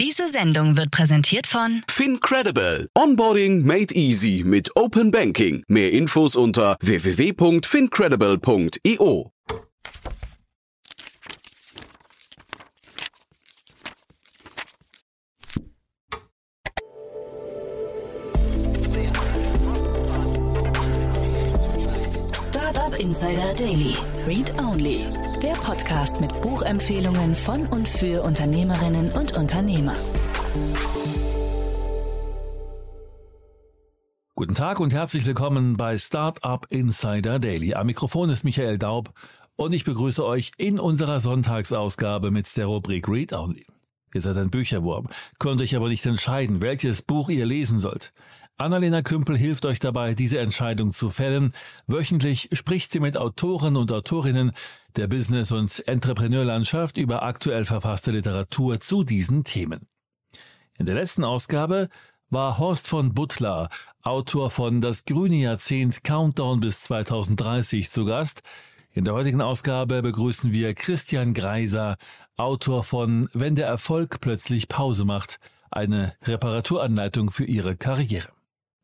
Diese Sendung wird präsentiert von FinCredible. Onboarding made easy mit Open Banking. Mehr Infos unter www.fincredible.io. Insider Daily. Read Only. Der Podcast mit Buchempfehlungen von und für Unternehmerinnen und Unternehmer. Guten Tag und herzlich willkommen bei Startup Insider Daily. Am Mikrofon ist Michael Daub und ich begrüße euch in unserer Sonntagsausgabe mit der Rubrik Read Only. Ihr seid ein Bücherwurm, könnt euch aber nicht entscheiden, welches Buch ihr lesen sollt. Annalena Kümpel hilft euch dabei, diese Entscheidung zu fällen. Wöchentlich spricht sie mit Autoren und Autorinnen der Business- und Entrepreneurlandschaft über aktuell verfasste Literatur zu diesen Themen. In der letzten Ausgabe war Horst von Butler, Autor von Das grüne Jahrzehnt Countdown bis 2030 zu Gast. In der heutigen Ausgabe begrüßen wir Christian Greiser, Autor von Wenn der Erfolg plötzlich Pause macht, eine Reparaturanleitung für Ihre Karriere.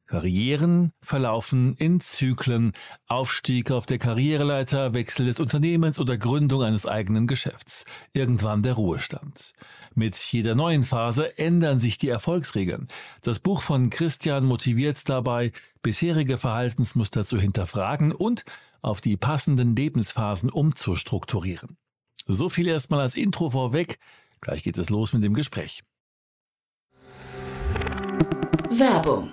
Karrieren verlaufen in Zyklen, Aufstieg auf der Karriereleiter, Wechsel des Unternehmens oder Gründung eines eigenen Geschäfts, irgendwann der Ruhestand. Mit jeder neuen Phase ändern sich die Erfolgsregeln. Das Buch von Christian motiviert dabei, bisherige Verhaltensmuster zu hinterfragen und auf die passenden Lebensphasen umzustrukturieren. So viel erstmal als Intro vorweg. Gleich geht es los mit dem Gespräch. Werbung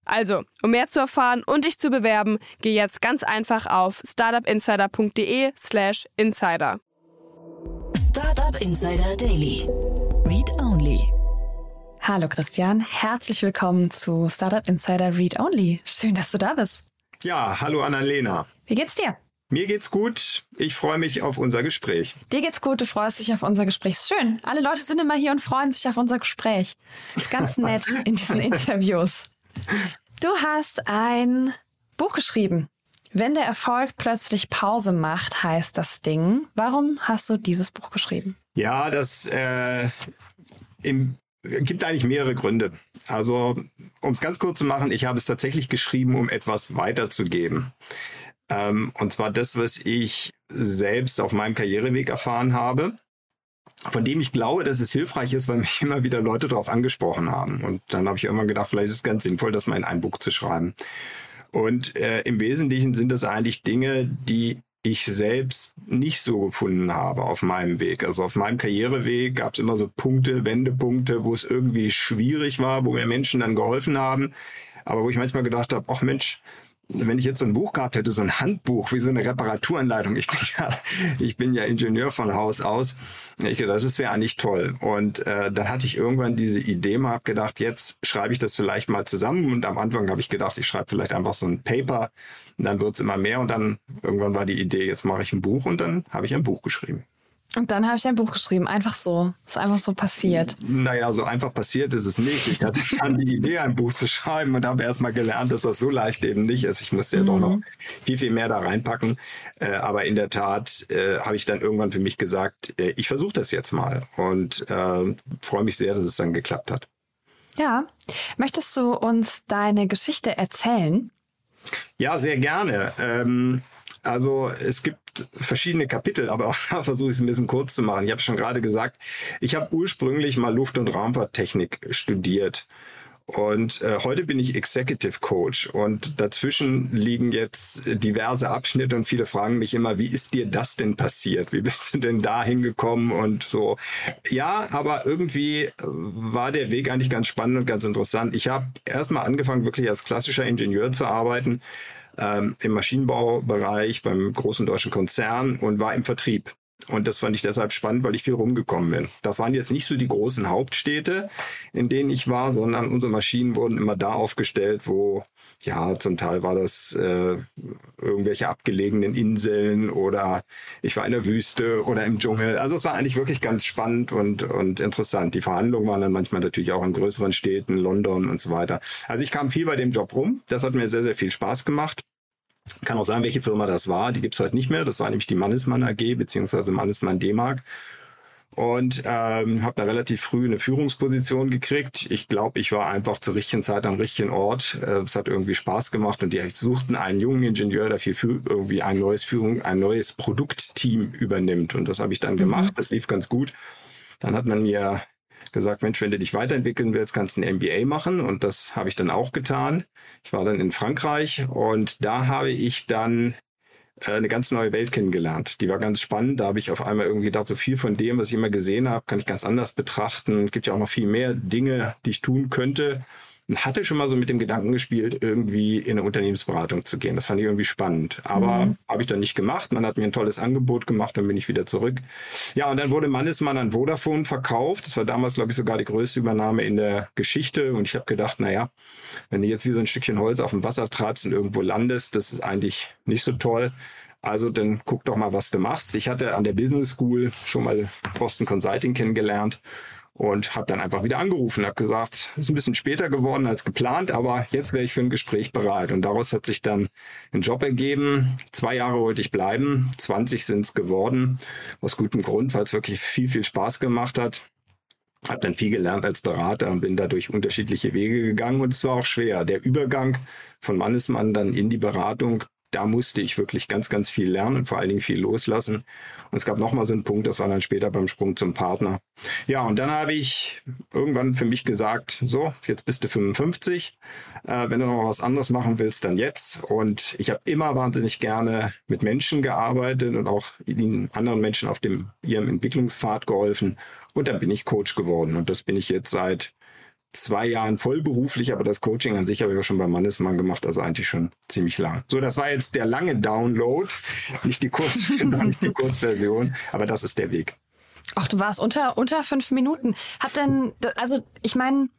Also, um mehr zu erfahren und dich zu bewerben, geh jetzt ganz einfach auf startupinsider.de/slash insider. Startup Insider Daily. Read Only. Hallo Christian, herzlich willkommen zu Startup Insider Read Only. Schön, dass du da bist. Ja, hallo Annalena. Wie geht's dir? Mir geht's gut. Ich freue mich auf unser Gespräch. Dir geht's gut, du freust dich auf unser Gespräch. Schön. Alle Leute sind immer hier und freuen sich auf unser Gespräch. ist ganz nett in diesen Interviews. Du hast ein Buch geschrieben. Wenn der Erfolg plötzlich Pause macht, heißt das Ding. Warum hast du dieses Buch geschrieben? Ja, das äh, im, gibt eigentlich mehrere Gründe. Also, um es ganz kurz zu machen, ich habe es tatsächlich geschrieben, um etwas weiterzugeben. Ähm, und zwar das, was ich selbst auf meinem Karriereweg erfahren habe, von dem ich glaube, dass es hilfreich ist, weil mich immer wieder Leute darauf angesprochen haben. Und dann habe ich irgendwann gedacht, vielleicht ist es ganz sinnvoll, das mal in ein Buch zu schreiben. Und äh, im Wesentlichen sind das eigentlich Dinge, die ich selbst nicht so gefunden habe auf meinem Weg. Also auf meinem Karriereweg gab es immer so Punkte, Wendepunkte, wo es irgendwie schwierig war, wo mir Menschen dann geholfen haben, aber wo ich manchmal gedacht habe, ach Mensch, wenn ich jetzt so ein Buch gehabt hätte, so ein Handbuch wie so eine Reparaturanleitung, ich bin ja, ich bin ja Ingenieur von Haus aus, ich gedacht, das wäre eigentlich toll. Und äh, dann hatte ich irgendwann diese Idee mal gedacht, jetzt schreibe ich das vielleicht mal zusammen. Und am Anfang habe ich gedacht, ich schreibe vielleicht einfach so ein Paper. Und dann wird es immer mehr. Und dann irgendwann war die Idee, jetzt mache ich ein Buch. Und dann habe ich ein Buch geschrieben. Und dann habe ich ein Buch geschrieben, einfach so. Ist einfach so passiert. Naja, so einfach passiert ist es nicht. Ich hatte dann die Idee, ein Buch zu schreiben und habe erst mal gelernt, dass das so leicht eben nicht ist. Ich musste ja mhm. doch noch viel, viel mehr da reinpacken. Äh, aber in der Tat äh, habe ich dann irgendwann für mich gesagt, äh, ich versuche das jetzt mal und äh, freue mich sehr, dass es dann geklappt hat. Ja. Möchtest du uns deine Geschichte erzählen? Ja, sehr gerne. Ähm, also es gibt verschiedene Kapitel, aber auch da versuche ich es ein bisschen kurz zu machen. Ich habe schon gerade gesagt, ich habe ursprünglich mal Luft- und Raumfahrttechnik studiert. Und äh, heute bin ich Executive Coach und dazwischen liegen jetzt diverse Abschnitte und viele fragen mich immer, wie ist dir das denn passiert? Wie bist du denn da hingekommen und so? Ja, aber irgendwie war der Weg eigentlich ganz spannend und ganz interessant. Ich habe erstmal angefangen, wirklich als klassischer Ingenieur zu arbeiten ähm, im Maschinenbaubereich beim großen deutschen Konzern und war im Vertrieb. Und das fand ich deshalb spannend, weil ich viel rumgekommen bin. Das waren jetzt nicht so die großen Hauptstädte, in denen ich war, sondern unsere Maschinen wurden immer da aufgestellt, wo, ja, zum Teil war das äh, irgendwelche abgelegenen Inseln oder ich war in der Wüste oder im Dschungel. Also es war eigentlich wirklich ganz spannend und, und interessant. Die Verhandlungen waren dann manchmal natürlich auch in größeren Städten, London und so weiter. Also ich kam viel bei dem Job rum. Das hat mir sehr, sehr viel Spaß gemacht. Kann auch sagen, welche Firma das war. Die gibt es heute nicht mehr. Das war nämlich die Mannesmann AG beziehungsweise Mannesmann D-Mark. Und ähm, habe da relativ früh eine Führungsposition gekriegt. Ich glaube, ich war einfach zur richtigen Zeit am richtigen Ort. Äh, es hat irgendwie Spaß gemacht und die suchten einen jungen Ingenieur, der viel irgendwie ein neues Führung, ein neues Produktteam übernimmt. Und das habe ich dann mhm. gemacht. Das lief ganz gut. Dann hat man mir gesagt, Mensch, wenn du dich weiterentwickeln willst, kannst du ein MBA machen. Und das habe ich dann auch getan. Ich war dann in Frankreich und da habe ich dann äh, eine ganz neue Welt kennengelernt. Die war ganz spannend. Da habe ich auf einmal irgendwie gedacht, so viel von dem, was ich immer gesehen habe, kann ich ganz anders betrachten. Es gibt ja auch noch viel mehr Dinge, die ich tun könnte hatte schon mal so mit dem Gedanken gespielt, irgendwie in eine Unternehmensberatung zu gehen. Das fand ich irgendwie spannend. Aber mhm. habe ich dann nicht gemacht. Man hat mir ein tolles Angebot gemacht, dann bin ich wieder zurück. Ja, und dann wurde Mannesmann an Vodafone verkauft. Das war damals, glaube ich, sogar die größte Übernahme in der Geschichte. Und ich habe gedacht, naja, wenn du jetzt wie so ein Stückchen Holz auf dem Wasser treibst und irgendwo landest, das ist eigentlich nicht so toll. Also dann guck doch mal, was du machst. Ich hatte an der Business School schon mal Boston Consulting kennengelernt und habe dann einfach wieder angerufen, habe gesagt, ist ein bisschen später geworden als geplant, aber jetzt wäre ich für ein Gespräch bereit. Und daraus hat sich dann ein Job ergeben. Zwei Jahre wollte ich bleiben, 20 sind es geworden, aus gutem Grund, weil es wirklich viel, viel Spaß gemacht hat. Habe dann viel gelernt als Berater und bin dadurch unterschiedliche Wege gegangen und es war auch schwer. Der Übergang von Mannesmann dann in die Beratung, da musste ich wirklich ganz, ganz viel lernen und vor allen Dingen viel loslassen. Und es gab nochmal so einen Punkt, das war dann später beim Sprung zum Partner. Ja, und dann habe ich irgendwann für mich gesagt, so, jetzt bist du 55. Äh, wenn du noch was anderes machen willst, dann jetzt. Und ich habe immer wahnsinnig gerne mit Menschen gearbeitet und auch ihnen anderen Menschen auf dem, ihrem Entwicklungspfad geholfen. Und dann bin ich Coach geworden. Und das bin ich jetzt seit zwei Jahren vollberuflich, aber das Coaching an sich habe ich ja schon beim Mannesmann gemacht, also eigentlich schon ziemlich lang. So, das war jetzt der lange Download, nicht die, Kurz, nicht die Kurzversion, aber das ist der Weg. Ach, du warst unter, unter fünf Minuten. Hat denn, also ich meine,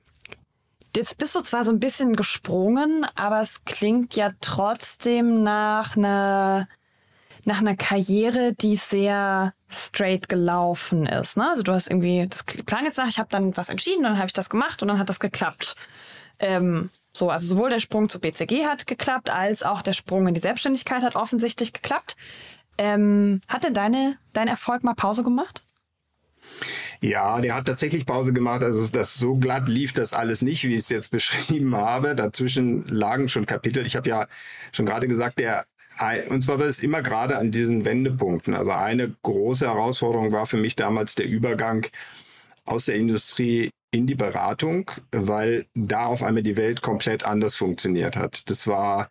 jetzt bist du zwar so ein bisschen gesprungen, aber es klingt ja trotzdem nach einer nach einer Karriere, die sehr straight gelaufen ist. Ne? Also du hast irgendwie, das klang jetzt nach, ich habe dann was entschieden, dann habe ich das gemacht und dann hat das geklappt. Ähm, so, also sowohl der Sprung zu BCG hat geklappt, als auch der Sprung in die Selbstständigkeit hat offensichtlich geklappt. Ähm, hat denn deine, dein Erfolg mal Pause gemacht? Ja, der hat tatsächlich Pause gemacht. Also das so glatt lief das alles nicht, wie ich es jetzt beschrieben habe. Dazwischen lagen schon Kapitel. Ich habe ja schon gerade gesagt, der und zwar war es immer gerade an diesen Wendepunkten. Also eine große Herausforderung war für mich damals der Übergang aus der Industrie in die Beratung, weil da auf einmal die Welt komplett anders funktioniert hat. Das war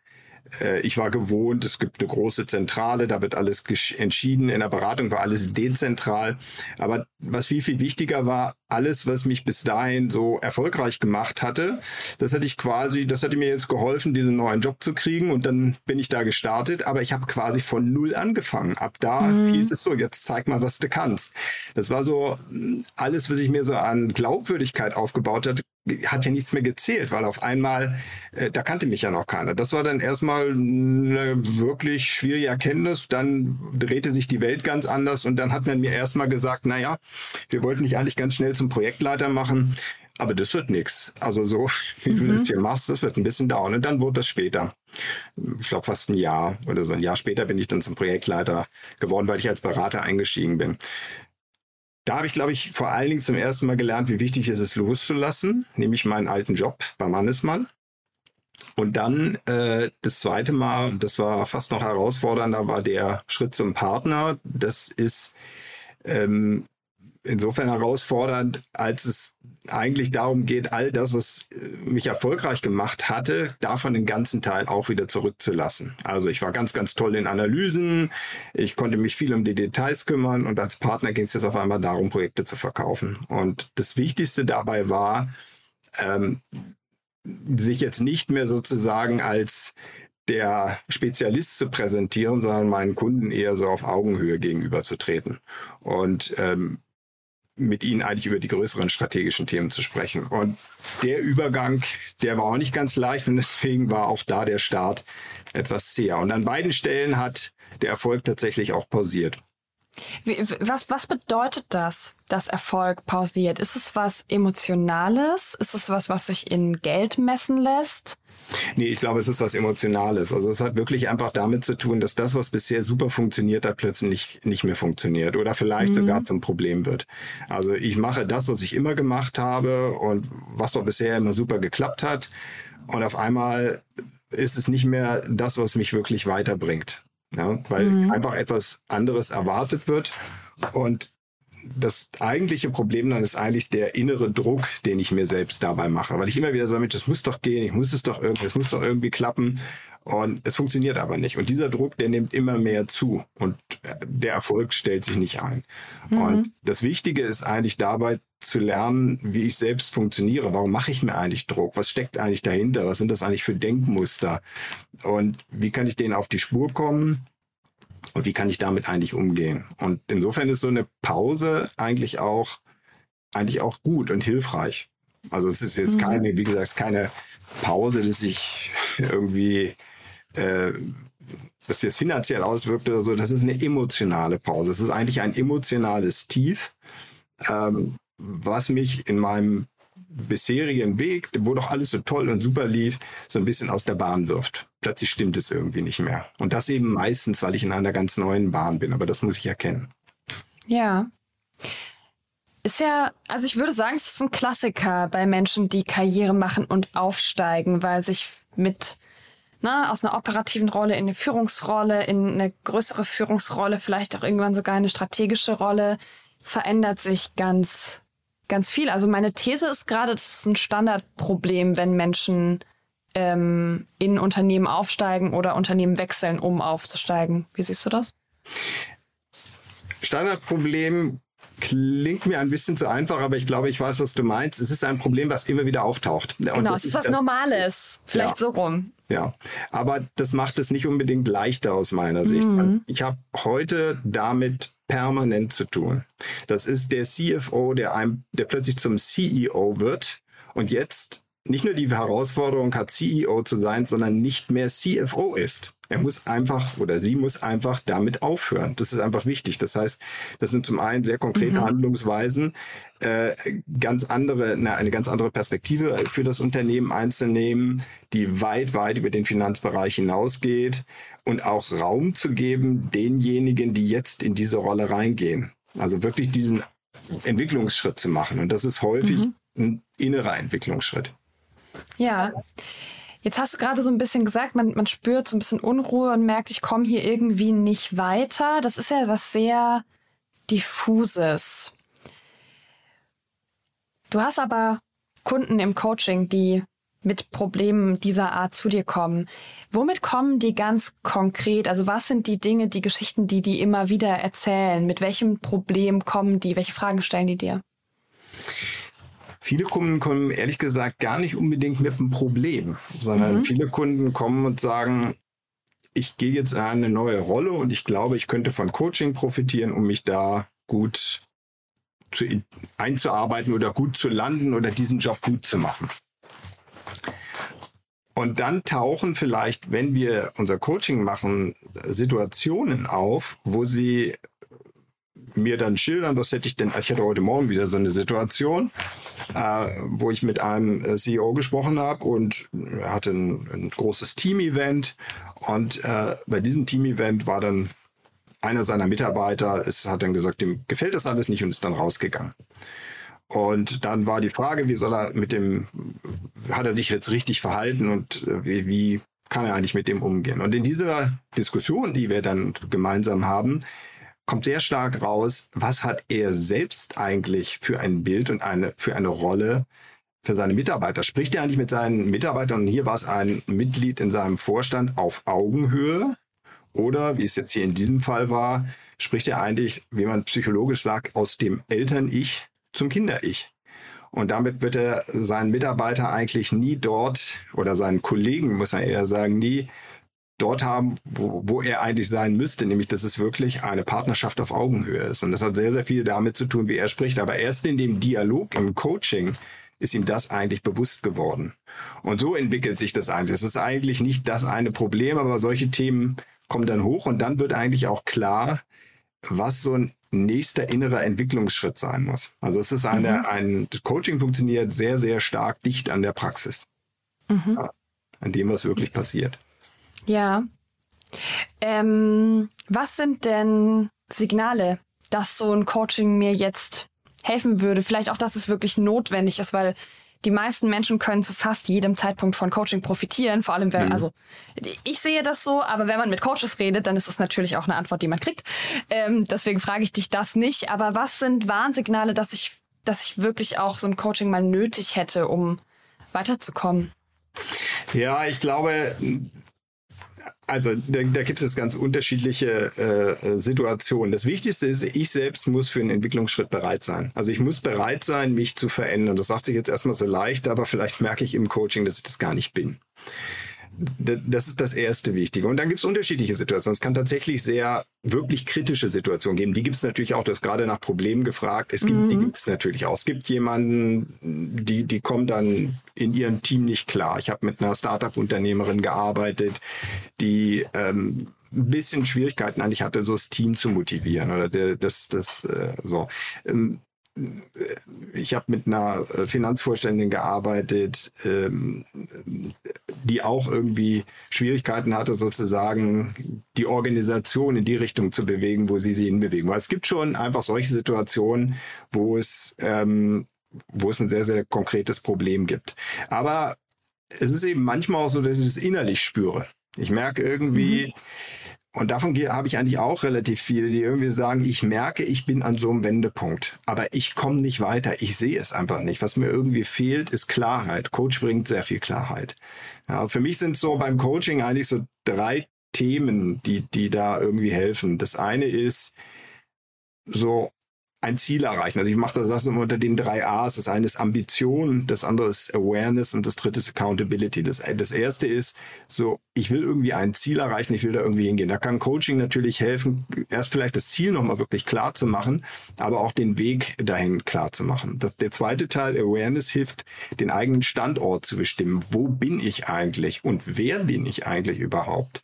äh, ich war gewohnt, es gibt eine große Zentrale, da wird alles entschieden. In der Beratung war alles dezentral. Aber was viel, viel wichtiger war, alles, was mich bis dahin so erfolgreich gemacht hatte, das hatte ich quasi, das hatte mir jetzt geholfen, diesen neuen Job zu kriegen und dann bin ich da gestartet, aber ich habe quasi von null angefangen. Ab da mhm. hieß es so, jetzt zeig mal, was du kannst. Das war so alles, was ich mir so an Glaubwürdigkeit aufgebaut hatte, hat ja nichts mehr gezählt, weil auf einmal, äh, da kannte mich ja noch keiner. Das war dann erstmal eine wirklich schwierige Erkenntnis. Dann drehte sich die Welt ganz anders und dann hat man mir erstmal gesagt, naja, wir wollten dich eigentlich ganz schnell zum Projektleiter machen, aber das wird nichts. Also so, wie mhm. du das hier machst, das wird ein bisschen dauern. Und dann wurde das später. Ich glaube fast ein Jahr oder so. Ein Jahr später bin ich dann zum Projektleiter geworden, weil ich als Berater eingestiegen bin. Da habe ich, glaube ich, vor allen Dingen zum ersten Mal gelernt, wie wichtig es ist, loszulassen, nämlich meinen alten Job beim Mannesmann. Und dann äh, das zweite Mal, das war fast noch herausfordernder, war der Schritt zum Partner. Das ist ähm, insofern herausfordernd, als es eigentlich darum geht, all das, was äh, mich erfolgreich gemacht hatte, davon den ganzen Teil auch wieder zurückzulassen. Also ich war ganz, ganz toll in Analysen, ich konnte mich viel um die Details kümmern und als Partner ging es jetzt auf einmal darum, Projekte zu verkaufen. Und das Wichtigste dabei war, ähm, sich jetzt nicht mehr sozusagen als der Spezialist zu präsentieren, sondern meinen Kunden eher so auf Augenhöhe gegenüberzutreten und ähm, mit ihnen eigentlich über die größeren strategischen Themen zu sprechen. Und der Übergang, der war auch nicht ganz leicht und deswegen war auch da der Start etwas zäher. Und an beiden Stellen hat der Erfolg tatsächlich auch pausiert. Wie, was, was bedeutet das, dass Erfolg pausiert? Ist es was Emotionales? Ist es was, was sich in Geld messen lässt? Nee, ich glaube, es ist was Emotionales. Also es hat wirklich einfach damit zu tun, dass das, was bisher super funktioniert hat, plötzlich nicht, nicht mehr funktioniert oder vielleicht mhm. sogar zum Problem wird. Also ich mache das, was ich immer gemacht habe und was doch bisher immer super geklappt hat. Und auf einmal ist es nicht mehr das, was mich wirklich weiterbringt. Ja, weil mhm. einfach etwas anderes erwartet wird. Und das eigentliche Problem dann ist eigentlich der innere Druck, den ich mir selbst dabei mache. Weil ich immer wieder sage, Mensch, das muss doch gehen, ich muss es doch irgendwie, es muss doch irgendwie klappen. Und es funktioniert aber nicht. Und dieser Druck, der nimmt immer mehr zu. Und der Erfolg stellt sich nicht ein. Mhm. Und das Wichtige ist eigentlich dabei zu lernen, wie ich selbst funktioniere. Warum mache ich mir eigentlich Druck? Was steckt eigentlich dahinter? Was sind das eigentlich für Denkmuster? Und wie kann ich denen auf die Spur kommen? Und wie kann ich damit eigentlich umgehen? Und insofern ist so eine Pause eigentlich auch, eigentlich auch gut und hilfreich. Also es ist jetzt mhm. keine, wie gesagt, keine Pause, dass ich irgendwie äh, dass jetzt finanziell auswirkt oder so, das ist eine emotionale Pause. Es ist eigentlich ein emotionales Tief, ähm, was mich in meinem bisherigen Weg, wo doch alles so toll und super lief, so ein bisschen aus der Bahn wirft. Plötzlich stimmt es irgendwie nicht mehr. Und das eben meistens, weil ich in einer ganz neuen Bahn bin, aber das muss ich erkennen. Ja. Ist ja, also ich würde sagen, es ist ein Klassiker bei Menschen, die Karriere machen und aufsteigen, weil sich mit ne, aus einer operativen Rolle in eine Führungsrolle, in eine größere Führungsrolle, vielleicht auch irgendwann sogar eine strategische Rolle, verändert sich ganz, ganz viel. Also meine These ist gerade, das ist ein Standardproblem, wenn Menschen ähm, in Unternehmen aufsteigen oder Unternehmen wechseln, um aufzusteigen. Wie siehst du das? Standardproblem klingt mir ein bisschen zu einfach, aber ich glaube, ich weiß, was du meinst. Es ist ein Problem, was immer wieder auftaucht. Und genau, es ist was Normales. Vielleicht ja. so rum. Ja, aber das macht es nicht unbedingt leichter aus meiner Sicht. Mhm. Ich habe heute damit permanent zu tun. Das ist der CFO, der, einem, der plötzlich zum CEO wird und jetzt nicht nur die Herausforderung hat, CEO zu sein, sondern nicht mehr CFO ist. Er muss einfach oder sie muss einfach damit aufhören. Das ist einfach wichtig. Das heißt, das sind zum einen sehr konkrete mhm. Handlungsweisen, äh, ganz andere, na, eine ganz andere Perspektive für das Unternehmen einzunehmen, die weit, weit über den Finanzbereich hinausgeht und auch Raum zu geben denjenigen, die jetzt in diese Rolle reingehen. Also wirklich diesen Entwicklungsschritt zu machen. Und das ist häufig mhm. ein innerer Entwicklungsschritt. Ja. Jetzt hast du gerade so ein bisschen gesagt, man, man spürt so ein bisschen Unruhe und merkt, ich komme hier irgendwie nicht weiter. Das ist ja was sehr diffuses. Du hast aber Kunden im Coaching, die mit Problemen dieser Art zu dir kommen. Womit kommen die ganz konkret? Also was sind die Dinge, die Geschichten, die die immer wieder erzählen? Mit welchem Problem kommen die? Welche Fragen stellen die dir? Viele Kunden kommen ehrlich gesagt gar nicht unbedingt mit einem Problem, sondern mhm. viele Kunden kommen und sagen, ich gehe jetzt in eine neue Rolle und ich glaube, ich könnte von Coaching profitieren, um mich da gut zu, einzuarbeiten oder gut zu landen oder diesen Job gut zu machen. Und dann tauchen vielleicht, wenn wir unser Coaching machen, Situationen auf, wo sie mir dann schildern, was hätte ich denn, ich hatte heute Morgen wieder so eine Situation, äh, wo ich mit einem äh, CEO gesprochen habe und er hatte ein, ein großes Team-Event und äh, bei diesem Team-Event war dann einer seiner Mitarbeiter, es hat dann gesagt, dem gefällt das alles nicht und ist dann rausgegangen. Und dann war die Frage, wie soll er mit dem, hat er sich jetzt richtig verhalten und äh, wie, wie kann er eigentlich mit dem umgehen? Und in dieser Diskussion, die wir dann gemeinsam haben, kommt sehr stark raus, was hat er selbst eigentlich für ein Bild und eine, für eine Rolle für seine Mitarbeiter? Spricht er eigentlich mit seinen Mitarbeitern? Und hier war es ein Mitglied in seinem Vorstand auf Augenhöhe. Oder, wie es jetzt hier in diesem Fall war, spricht er eigentlich, wie man psychologisch sagt, aus dem Eltern-Ich zum Kinder-Ich. Und damit wird er seinen Mitarbeiter eigentlich nie dort oder seinen Kollegen, muss man eher sagen, nie dort haben, wo, wo er eigentlich sein müsste, nämlich dass es wirklich eine Partnerschaft auf Augenhöhe ist. Und das hat sehr, sehr viel damit zu tun, wie er spricht. Aber erst in dem Dialog, im Coaching, ist ihm das eigentlich bewusst geworden. Und so entwickelt sich das eigentlich. Es ist eigentlich nicht das eine Problem, aber solche Themen kommen dann hoch und dann wird eigentlich auch klar, was so ein nächster innerer Entwicklungsschritt sein muss. Also es ist eine, mhm. ein Coaching funktioniert sehr, sehr stark dicht an der Praxis. Mhm. Ja, an dem, was wirklich passiert. Ja. Ähm, was sind denn Signale, dass so ein Coaching mir jetzt helfen würde? Vielleicht auch, dass es wirklich notwendig ist, weil die meisten Menschen können zu fast jedem Zeitpunkt von Coaching profitieren. Vor allem, wenn, mhm. also ich sehe das so, aber wenn man mit Coaches redet, dann ist das natürlich auch eine Antwort, die man kriegt. Ähm, deswegen frage ich dich das nicht. Aber was sind Warnsignale, dass ich, dass ich wirklich auch so ein Coaching mal nötig hätte, um weiterzukommen? Ja, ich glaube, also da, da gibt es ganz unterschiedliche äh, Situationen. Das Wichtigste ist, ich selbst muss für einen Entwicklungsschritt bereit sein. Also ich muss bereit sein, mich zu verändern. Das sagt sich jetzt erstmal so leicht, aber vielleicht merke ich im Coaching, dass ich das gar nicht bin. Das ist das erste Wichtige. Und dann gibt es unterschiedliche Situationen. Es kann tatsächlich sehr wirklich kritische Situationen geben. Die gibt es natürlich auch. Du hast gerade nach Problemen gefragt. Es gibt, mhm. die gibt es natürlich auch. Es gibt jemanden, die, die kommen dann in ihrem Team nicht klar. Ich habe mit einer Startup-Unternehmerin gearbeitet, die ähm, ein bisschen Schwierigkeiten eigentlich hatte, so das Team zu motivieren oder der, das, das äh, so. Ähm, ich habe mit einer äh, Finanzvorständin gearbeitet, ähm, die auch irgendwie Schwierigkeiten hatte, sozusagen die Organisation in die Richtung zu bewegen, wo sie sie hinbewegen. Weil es gibt schon einfach solche Situationen, wo es, ähm, wo es ein sehr, sehr konkretes Problem gibt. Aber es ist eben manchmal auch so, dass ich es innerlich spüre. Ich merke irgendwie, mhm und davon habe ich eigentlich auch relativ viele, die irgendwie sagen, ich merke, ich bin an so einem Wendepunkt, aber ich komme nicht weiter. Ich sehe es einfach nicht. Was mir irgendwie fehlt, ist Klarheit. Coach bringt sehr viel Klarheit. Ja, für mich sind so beim Coaching eigentlich so drei Themen, die, die da irgendwie helfen. Das eine ist so ein Ziel erreichen. Also ich mache das, das immer unter den drei A's. Das eine ist Ambition, das andere ist Awareness und das dritte ist Accountability. Das, das erste ist so, ich will irgendwie ein Ziel erreichen, ich will da irgendwie hingehen. Da kann Coaching natürlich helfen, erst vielleicht das Ziel nochmal wirklich klar zu machen, aber auch den Weg dahin klar zu machen. Das, der zweite Teil, Awareness, hilft, den eigenen Standort zu bestimmen. Wo bin ich eigentlich und wer bin ich eigentlich überhaupt?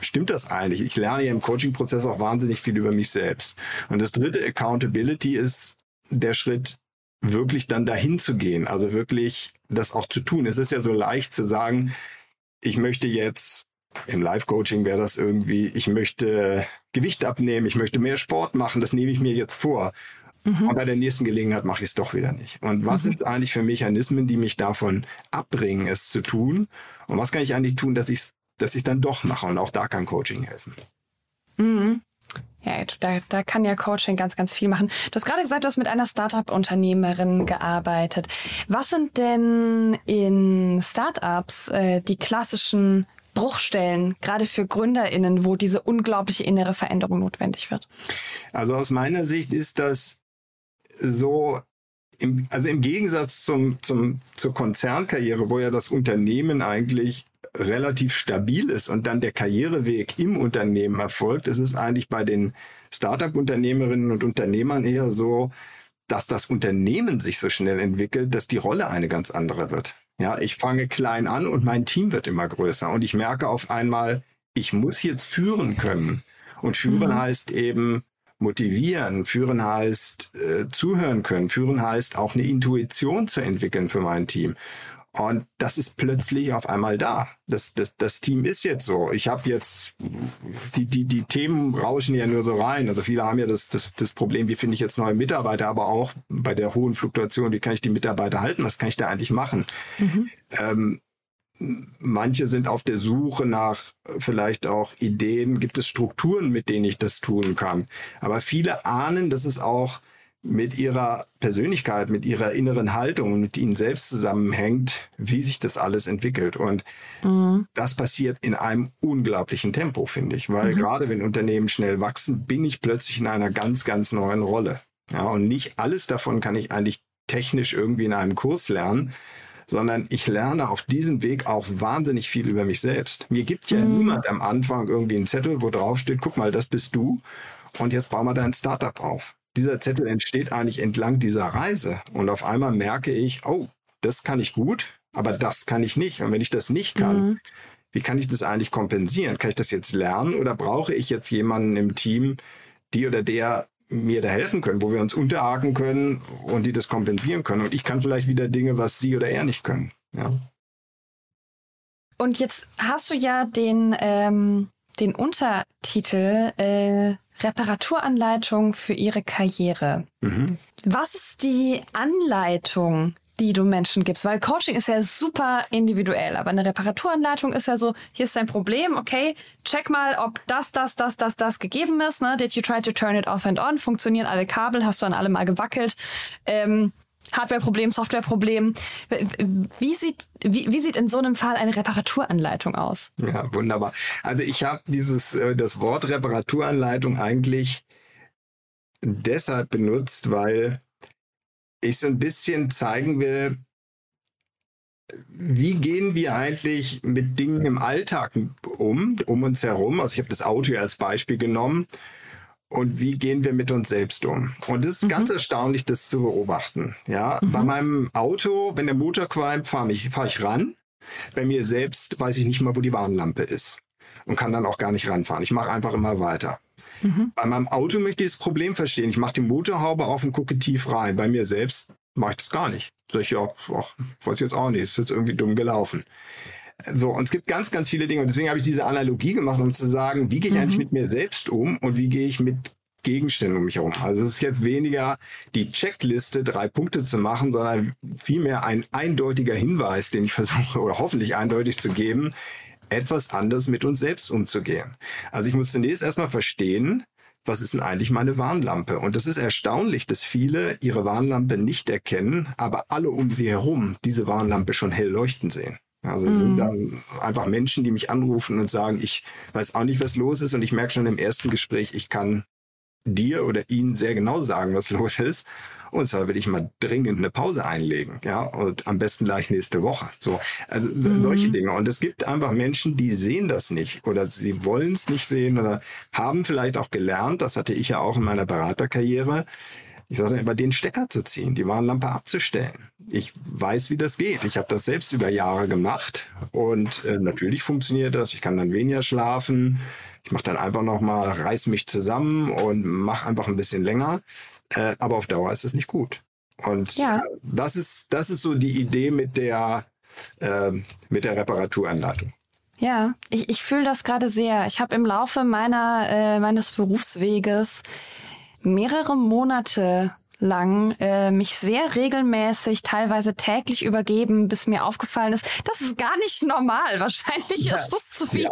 Stimmt das eigentlich? Ich lerne ja im Coaching-Prozess auch wahnsinnig viel über mich selbst. Und das dritte, Accountability, ist der Schritt, wirklich dann dahin zu gehen, also wirklich das auch zu tun. Es ist ja so leicht zu sagen, ich möchte jetzt im Live-Coaching wäre das irgendwie, ich möchte Gewicht abnehmen, ich möchte mehr Sport machen, das nehme ich mir jetzt vor. Mhm. Und bei der nächsten Gelegenheit mache ich es doch wieder nicht. Und was mhm. sind eigentlich für Mechanismen, die mich davon abbringen, es zu tun? Und was kann ich eigentlich tun, dass ich es dass ich dann doch mache. Und auch da kann Coaching helfen. Mhm. Ja, da, da kann ja Coaching ganz, ganz viel machen. Du hast gerade gesagt, du hast mit einer Startup-Unternehmerin gearbeitet. Was sind denn in Startups äh, die klassischen Bruchstellen, gerade für GründerInnen, wo diese unglaubliche innere Veränderung notwendig wird? Also aus meiner Sicht ist das so, im, also im Gegensatz zum, zum, zur Konzernkarriere, wo ja das Unternehmen eigentlich relativ stabil ist und dann der Karriereweg im Unternehmen erfolgt, ist es eigentlich bei den Startup-Unternehmerinnen und Unternehmern eher so, dass das Unternehmen sich so schnell entwickelt, dass die Rolle eine ganz andere wird. Ja, ich fange klein an und mein Team wird immer größer und ich merke auf einmal, ich muss jetzt führen können. Und führen mhm. heißt eben motivieren, führen heißt äh, zuhören können, führen heißt auch eine Intuition zu entwickeln für mein Team. Und das ist plötzlich auf einmal da. Das, das, das Team ist jetzt so. Ich habe jetzt, die, die, die Themen rauschen ja nur so rein. Also viele haben ja das, das, das Problem, wie finde ich jetzt neue Mitarbeiter, aber auch bei der hohen Fluktuation, wie kann ich die Mitarbeiter halten, was kann ich da eigentlich machen? Mhm. Ähm, manche sind auf der Suche nach vielleicht auch Ideen, gibt es Strukturen, mit denen ich das tun kann. Aber viele ahnen, dass es auch mit ihrer Persönlichkeit, mit ihrer inneren Haltung und mit ihnen selbst zusammenhängt, wie sich das alles entwickelt. Und mhm. das passiert in einem unglaublichen Tempo, finde ich. Weil mhm. gerade wenn Unternehmen schnell wachsen, bin ich plötzlich in einer ganz, ganz neuen Rolle. Ja, und nicht alles davon kann ich eigentlich technisch irgendwie in einem Kurs lernen, sondern ich lerne auf diesem Weg auch wahnsinnig viel über mich selbst. Mir gibt ja Mhm. niemand am Anfang irgendwie einen Zettel, wo drauf steht, guck mal, das bist du und jetzt bauen wir dein Startup auf. Dieser Zettel entsteht eigentlich entlang dieser Reise und auf einmal merke ich, oh, das kann ich gut, aber das kann ich nicht. Und wenn ich das nicht kann, Mhm. wie kann ich das eigentlich kompensieren? Kann ich das jetzt lernen oder brauche ich jetzt jemanden im Team, die oder der mir da helfen können, wo wir uns unterhaken können und die das kompensieren können? Und ich kann vielleicht wieder Dinge, was sie oder er nicht können. Ja. Und jetzt hast du ja den, ähm, den Untertitel äh, Reparaturanleitung für ihre Karriere. Mhm. Was ist die Anleitung, die du Menschen gibst? Weil Coaching ist ja super individuell, aber eine Reparaturanleitung ist ja so, hier ist dein Problem, okay, check mal, ob das, das, das, das, das gegeben ist. Ne? Did you try to turn it off and on? Funktionieren alle Kabel? Hast du an alle mal gewackelt? Ähm, Hardware-Problem, Software-Problem. Wie sieht, wie, wie sieht in so einem Fall eine Reparaturanleitung aus? Ja, wunderbar. Also ich habe dieses äh, das Wort Reparaturanleitung eigentlich deshalb benutzt, weil ich so ein bisschen zeigen will, wie gehen wir eigentlich mit Dingen im Alltag um, um uns herum. Also ich habe das Auto als Beispiel genommen. Und wie gehen wir mit uns selbst um? Und es ist ganz erstaunlich, das zu beobachten. Ja, bei meinem Auto, wenn der Motor qualmt, fahre ich, fahr ich ran. Bei mir selbst weiß ich nicht mal, wo die Warnlampe ist und kann dann auch gar nicht ranfahren. Ich mache einfach immer weiter. Bei meinem Auto möchte ich das Problem verstehen. Ich mache die Motorhaube auf und gucke tief rein. Bei mir selbst mache ich das gar nicht. Sag ich, ja, ach, weiß ich jetzt auch nicht. Ist jetzt irgendwie dumm gelaufen. So, und es gibt ganz, ganz viele Dinge. Und deswegen habe ich diese Analogie gemacht, um zu sagen, wie gehe ich eigentlich mit mir selbst um und wie gehe ich mit Gegenständen um mich herum. Also es ist jetzt weniger die Checkliste, drei Punkte zu machen, sondern vielmehr ein eindeutiger Hinweis, den ich versuche oder hoffentlich eindeutig zu geben, etwas anders mit uns selbst umzugehen. Also ich muss zunächst erstmal verstehen, was ist denn eigentlich meine Warnlampe? Und das ist erstaunlich, dass viele ihre Warnlampe nicht erkennen, aber alle um sie herum diese Warnlampe schon hell leuchten sehen. Also es sind dann einfach Menschen, die mich anrufen und sagen, ich weiß auch nicht, was los ist und ich merke schon im ersten Gespräch, ich kann dir oder ihnen sehr genau sagen, was los ist. Und zwar will ich mal dringend eine Pause einlegen, ja, und am besten gleich nächste Woche. So, also so, solche Dinge. Und es gibt einfach Menschen, die sehen das nicht oder sie wollen es nicht sehen oder haben vielleicht auch gelernt, das hatte ich ja auch in meiner Beraterkarriere, ich sage immer, den Stecker zu ziehen, die Warnlampe abzustellen. Ich weiß, wie das geht. Ich habe das selbst über Jahre gemacht und äh, natürlich funktioniert das. Ich kann dann weniger schlafen. Ich mache dann einfach noch mal, reiß mich zusammen und mache einfach ein bisschen länger. Äh, aber auf Dauer ist es nicht gut. Und Ja. das ist das ist so die Idee mit der äh, mit der Reparaturanleitung. Ja, ich, ich fühle das gerade sehr. Ich habe im Laufe meiner, äh, meines Berufsweges mehrere Monate lang äh, mich sehr regelmäßig, teilweise täglich übergeben, bis mir aufgefallen ist, das ist gar nicht normal. Wahrscheinlich Ja. ist das zu viel.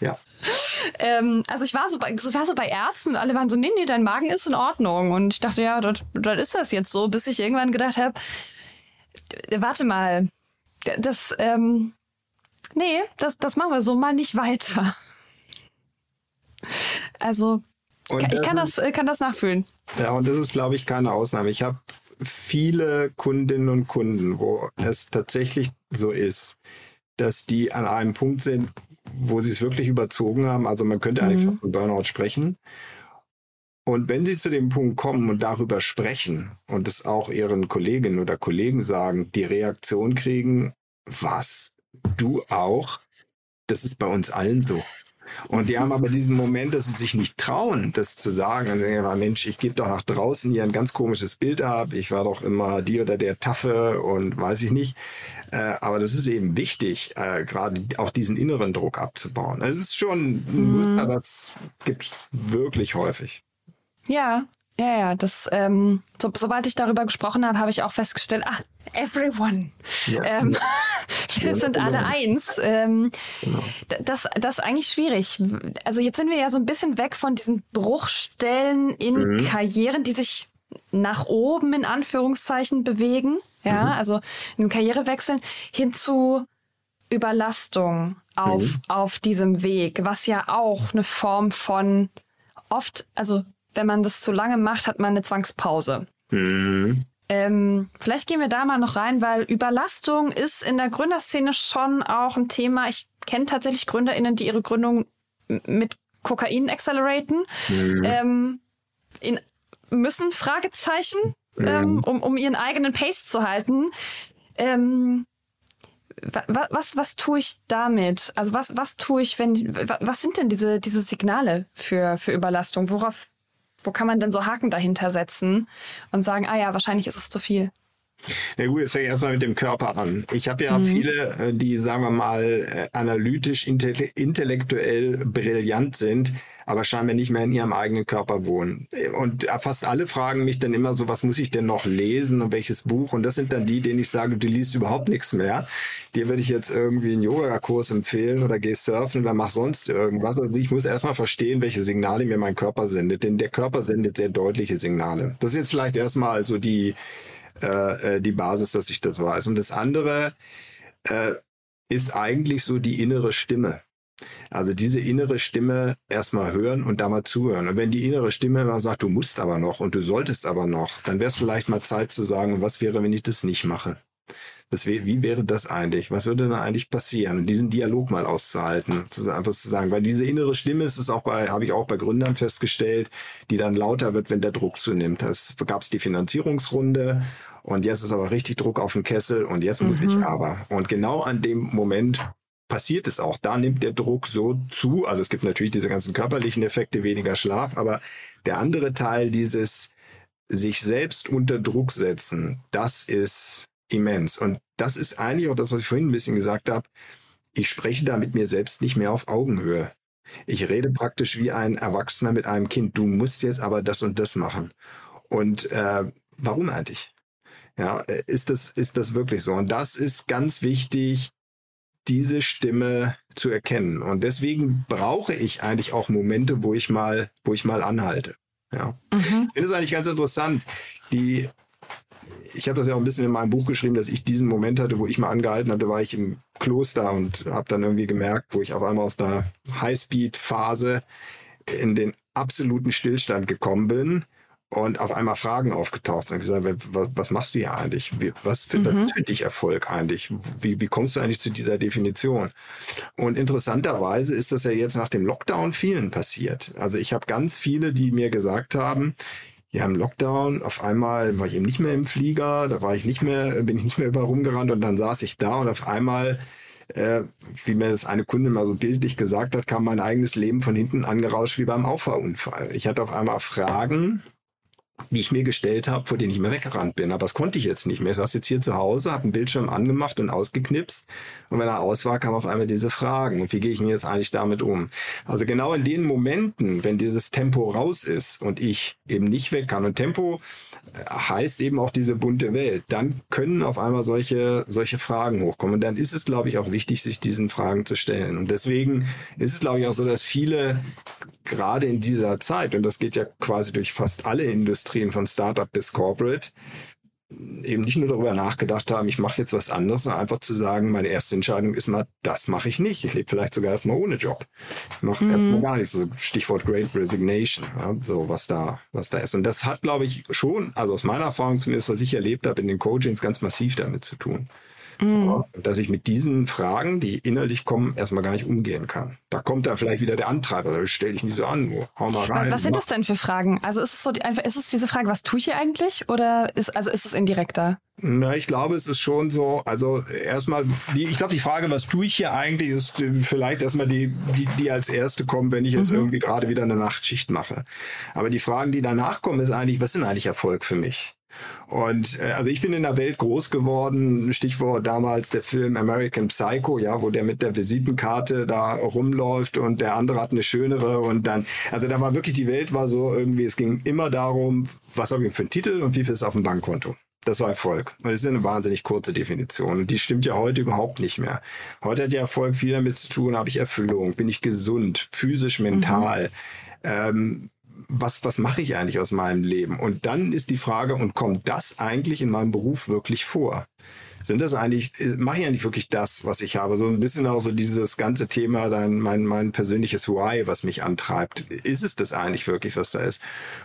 Ja. ähm, also ich war so, bei, so war so bei Ärzten und alle waren so, nee, nee, dein Magen ist in Ordnung. Und ich dachte, ja, das, das ist das jetzt so, bis ich irgendwann gedacht habe, warte mal, das, ähm, nee, das, das machen wir so mal nicht weiter. Also, Und ich kann das das, kann das nachfühlen. Ja, und das ist, glaube ich, keine Ausnahme. Ich habe viele Kundinnen und Kunden, wo es tatsächlich so ist, dass die an einem Punkt sind, wo sie es wirklich überzogen haben. Also man könnte eigentlich Mhm. von Burnout sprechen. Und wenn sie zu dem Punkt kommen und darüber sprechen und es auch ihren Kolleginnen oder Kollegen sagen, die Reaktion kriegen, was, du auch, das ist bei uns allen so. Und die haben aber diesen Moment, dass sie sich nicht trauen, das zu sagen. Und sagen, ja, Mensch, ich gebe doch nach draußen hier ein ganz komisches Bild ab. Ich war doch immer die oder der Taffe und weiß ich nicht. Äh, aber das ist eben wichtig, äh, gerade auch diesen inneren Druck abzubauen. Es ist schon ein Muster, das gibt es wirklich häufig. Ja, ja, ja. Das, ähm, so, sobald ich darüber gesprochen habe, habe ich auch festgestellt, ah, everyone. Ja. Ähm, wir sind alle genau. eins. Ähm, Genau. das, das ist eigentlich schwierig. Also jetzt sind wir ja so ein bisschen weg von diesen Bruchstellen in Mhm. Karrieren, die sich nach oben in Anführungszeichen bewegen. Ja, Mhm. also in Karrierewechseln hin zu Überlastung auf, Mhm. auf diesem Weg, was ja auch eine Form von oft, also wenn man das zu lange macht, hat man eine Zwangspause. Mhm. Ähm, vielleicht gehen wir da mal noch rein, weil Überlastung ist in der Gründerszene schon auch ein Thema. Ich kenne tatsächlich GründerInnen, die ihre Gründung mit Kokain acceleraten. Mhm. Ähm, in, müssen Fragezeichen, mhm. ähm, um, um ihren eigenen Pace zu halten. Ähm, was, was, was tue ich damit? Also was, was tue ich, wenn, was sind denn diese, diese Signale für, für Überlastung? Worauf, wo kann man denn so Haken dahinter setzen und sagen, ah ja, wahrscheinlich ist es zu viel? Ja gut, es fängt erstmal mit dem Körper an. Ich habe ja mhm. viele, äh, die, sagen wir mal, äh, analytisch, intellektuell brillant sind, aber scheinbar nicht mehr in ihrem eigenen Körper wohnen. Und fast alle fragen mich dann immer so, was muss ich denn noch lesen und welches Buch? Und das sind dann die, denen ich sage, du liest überhaupt nichts mehr. Dir würde ich jetzt irgendwie einen Yoga-Kurs empfehlen oder geh surfen oder mach sonst irgendwas. Also ich muss erstmal verstehen, welche Signale mir mein Körper sendet. Denn der Körper sendet sehr deutliche Signale. Das ist jetzt vielleicht erstmal also die, äh, äh, die Basis, dass ich das weiß. Und das andere äh, ist eigentlich so die innere Stimme. Also diese innere Stimme erstmal hören und da mal zuhören. Und wenn die innere Stimme immer sagt, du musst aber noch und du solltest aber noch, dann wäre es vielleicht mal Zeit zu sagen, was wäre, wenn ich das nicht mache? Das wär, wie wäre das eigentlich? Was würde dann eigentlich passieren? Und diesen Dialog mal auszuhalten, zu, einfach zu sagen, weil diese innere Stimme ist es auch bei, habe ich auch bei Gründern festgestellt, die dann lauter wird, wenn der Druck zunimmt. Es gab es die Finanzierungsrunde und jetzt ist aber richtig Druck auf dem Kessel und jetzt muss ich mhm. aber. Und genau an dem Moment passiert es auch. Da nimmt der Druck so zu. Also es gibt natürlich diese ganzen körperlichen Effekte, weniger Schlaf, aber der andere Teil dieses sich selbst unter Druck setzen, das ist immens. Und das ist eigentlich auch das, was ich vorhin ein bisschen gesagt habe. Ich spreche da mit mir selbst nicht mehr auf Augenhöhe. Ich rede praktisch wie ein Erwachsener mit einem Kind. Du musst jetzt aber das und das machen. Und äh, warum eigentlich? Ja, äh, ist das, ist das wirklich so? Und das ist ganz wichtig, diese Stimme zu erkennen. Und deswegen brauche ich eigentlich auch Momente, wo ich mal, wo ich mal anhalte. Ja. Mhm. Ich finde es eigentlich ganz interessant. Die, ich habe das ja auch ein bisschen in meinem Buch geschrieben, dass ich diesen Moment hatte, wo ich mal angehalten habe. Da war ich im Kloster und habe dann irgendwie gemerkt, wo ich auf einmal aus der Highspeed-Phase in den absoluten Stillstand gekommen bin und auf einmal Fragen aufgetaucht sind. Ich sage, was, was machst du hier eigentlich? Was, für, mhm. was ist für dich Erfolg eigentlich? Wie, wie kommst du eigentlich zu dieser Definition? Und interessanterweise ist das ja jetzt nach dem Lockdown vielen passiert. Also ich habe ganz viele, die mir gesagt haben, ja, im Lockdown, auf einmal war ich eben nicht mehr im Flieger, da war ich nicht mehr, bin ich nicht mehr überall rumgerannt und dann saß ich da und auf einmal äh, wie mir das eine Kunde mal so bildlich gesagt hat, kam mein eigenes Leben von hinten angerauscht wie beim Auffahrunfall. Ich hatte auf einmal Fragen, die ich mir gestellt habe, vor denen ich immer weggerannt bin. Aber das konnte ich jetzt nicht mehr. Ich saß jetzt hier zu Hause, habe einen Bildschirm angemacht und ausgeknipst. Und wenn er aus war, kamen auf einmal diese Fragen. Und wie gehe ich denn jetzt eigentlich damit um? Also genau in den Momenten, wenn dieses Tempo raus ist und ich eben nicht weg kann. Und Tempo äh, heißt eben auch diese bunte Welt. Dann können auf einmal solche, solche Fragen hochkommen. Und dann ist es, glaube ich, auch wichtig, sich diesen Fragen zu stellen. Und deswegen ist es, glaube ich, auch so, dass viele gerade in dieser Zeit, und das geht ja quasi durch fast alle Industrien von Startup bis Corporate, eben nicht nur darüber nachgedacht haben, ich mache jetzt was anderes, sondern einfach zu sagen, meine erste Entscheidung ist mal, das mache ich nicht. Ich lebe vielleicht sogar erstmal ohne Job. Ich mache mhm. erstmal gar nichts. Also Stichwort Great Resignation, ja, so was da, was da ist. Und das hat, glaube ich, schon, also aus meiner Erfahrung zumindest, was ich erlebt habe in den Coachings, ganz massiv damit zu tun. Mhm. Dass ich mit diesen Fragen, die innerlich kommen, erstmal gar nicht umgehen kann. Da kommt dann vielleicht wieder der Antreiber, also stell dich nicht so an, hau mal rein. Was sind das denn für Fragen? Also ist es so die, einfach, ist es diese Frage, was tue ich hier eigentlich? Oder ist, also ist es indirekter? Na, ich glaube, es ist schon so, also erstmal, die, ich glaube, die Frage, was tue ich hier eigentlich, ist äh, vielleicht erstmal die, die, die als erste kommen, wenn ich jetzt mhm. irgendwie gerade wieder eine Nachtschicht mache. Aber die Fragen, die danach kommen, ist eigentlich, was sind eigentlich Erfolg für mich? Und äh, also ich bin in der Welt groß geworden, Stichwort damals der Film American Psycho, ja, wo der mit der Visitenkarte da rumläuft und der andere hat eine schönere und dann, also da war wirklich die Welt war so irgendwie, es ging immer darum, was habe ich für einen Titel und wie viel ist auf dem Bankkonto. Das war Erfolg. Und das ist eine wahnsinnig kurze Definition. Und die stimmt ja heute überhaupt nicht mehr. Heute hat ja Erfolg viel damit zu tun, habe ich Erfüllung, bin ich gesund, physisch, mental. Mhm. Ähm, was, was mache ich eigentlich aus meinem Leben? Und dann ist die Frage, und kommt das eigentlich in meinem Beruf wirklich vor? Sind das eigentlich, mache ich eigentlich wirklich das, was ich habe? So ein bisschen auch so dieses ganze Thema, dann mein, mein persönliches Why, was mich antreibt. Ist es das eigentlich wirklich, was da ist?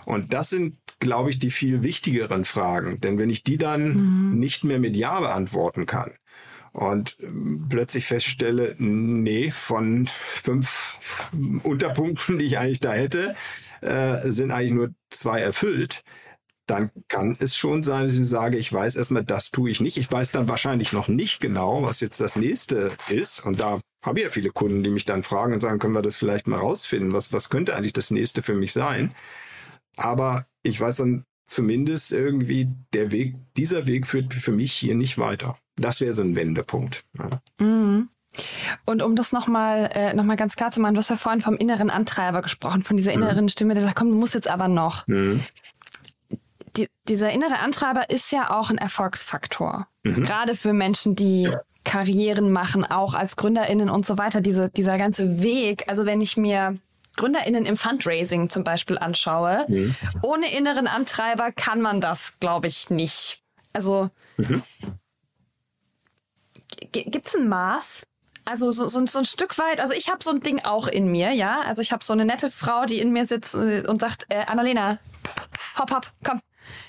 Und das sind glaube ich, die viel wichtigeren Fragen. Denn wenn ich die dann mhm. nicht mehr mit Ja beantworten kann und ähm, plötzlich feststelle, nee, von fünf Unterpunkten, die ich eigentlich da hätte, äh, sind eigentlich nur zwei erfüllt, dann kann es schon sein, dass ich sage, ich weiß erstmal, das tue ich nicht. Ich weiß dann wahrscheinlich noch nicht genau, was jetzt das nächste ist. Und da habe ich ja viele Kunden, die mich dann fragen und sagen, können wir das vielleicht mal rausfinden? Was, was könnte eigentlich das nächste für mich sein? Aber ich weiß dann zumindest irgendwie, der Weg, dieser Weg führt für mich hier nicht weiter. Das wäre so ein Wendepunkt. Ja. Mhm. Und um das nochmal äh, noch ganz klar zu machen, du hast ja vorhin vom inneren Antreiber gesprochen, von dieser mhm. inneren mhm. Stimme, der sagt, komm, du musst jetzt aber noch. Mhm. Die, dieser innere Antreiber ist ja auch ein Erfolgsfaktor. Mhm. Gerade für Menschen, die Karrieren machen, auch als GründerInnen und so weiter. Diese, dieser ganze Weg, also wenn ich mir GründerInnen im Fundraising zum Beispiel anschaue, mhm. ohne inneren Antreiber kann man das, glaube ich, nicht. Also mhm. gibt es ein Maß? Also so, so, so, ein Stück weit, also ich habe so ein Ding auch in mir, ja. Also ich habe so eine nette Frau, die in mir sitzt äh, und sagt, äh, Annalena, hopp, hopp, komm,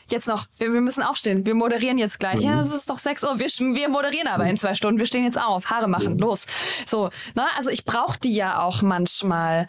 jetzt noch, wir, wir müssen aufstehen, wir moderieren jetzt gleich. Mhm. Ja, es ist doch 6 Uhr, wir, wir moderieren aber in zwei Stunden, wir stehen jetzt auf, Haare machen, mhm. los. So, ne? Also ich brauche die ja auch manchmal.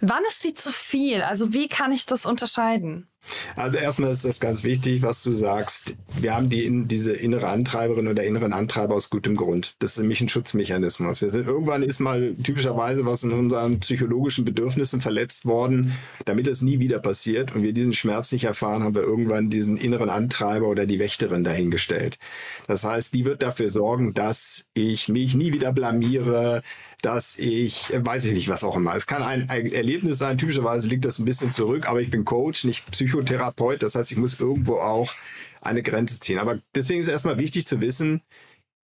Wann ist sie zu viel? Also wie kann ich das unterscheiden? Also erstmal ist das ganz wichtig, was du sagst. Wir haben die, diese innere Antreiberin oder inneren Antreiber aus gutem Grund. Das ist nämlich ein Schutzmechanismus. Wir sind irgendwann ist mal typischerweise was in unseren psychologischen Bedürfnissen verletzt worden, damit es nie wieder passiert und wir diesen Schmerz nicht erfahren, haben wir irgendwann diesen inneren Antreiber oder die Wächterin dahingestellt. Das heißt, die wird dafür sorgen, dass ich mich nie wieder blamiere, dass ich, weiß ich nicht, was auch immer. Es kann ein, Erlebnis sein, typischerweise liegt das ein bisschen zurück, aber ich bin Coach, nicht Psychotherapeut. Das heißt, ich muss irgendwo auch eine Grenze ziehen. Aber deswegen ist erstmal wichtig zu wissen,